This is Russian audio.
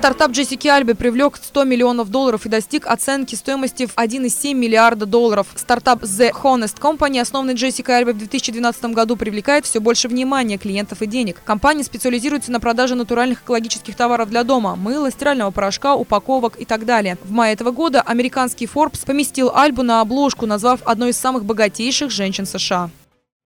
Стартап Джессики Альбы привлек 100 миллионов долларов и достиг оценки стоимости в 1,7 миллиарда долларов. Стартап The Honest Company, основанный Джессикой Альби в 2012 году, привлекает все больше внимания клиентов и денег. Компания специализируется на продаже натуральных экологических товаров для дома – мыла, стирального порошка, упаковок и так далее. В мае этого года американский Forbes поместил Альбу на обложку, назвав одной из самых богатейших женщин США.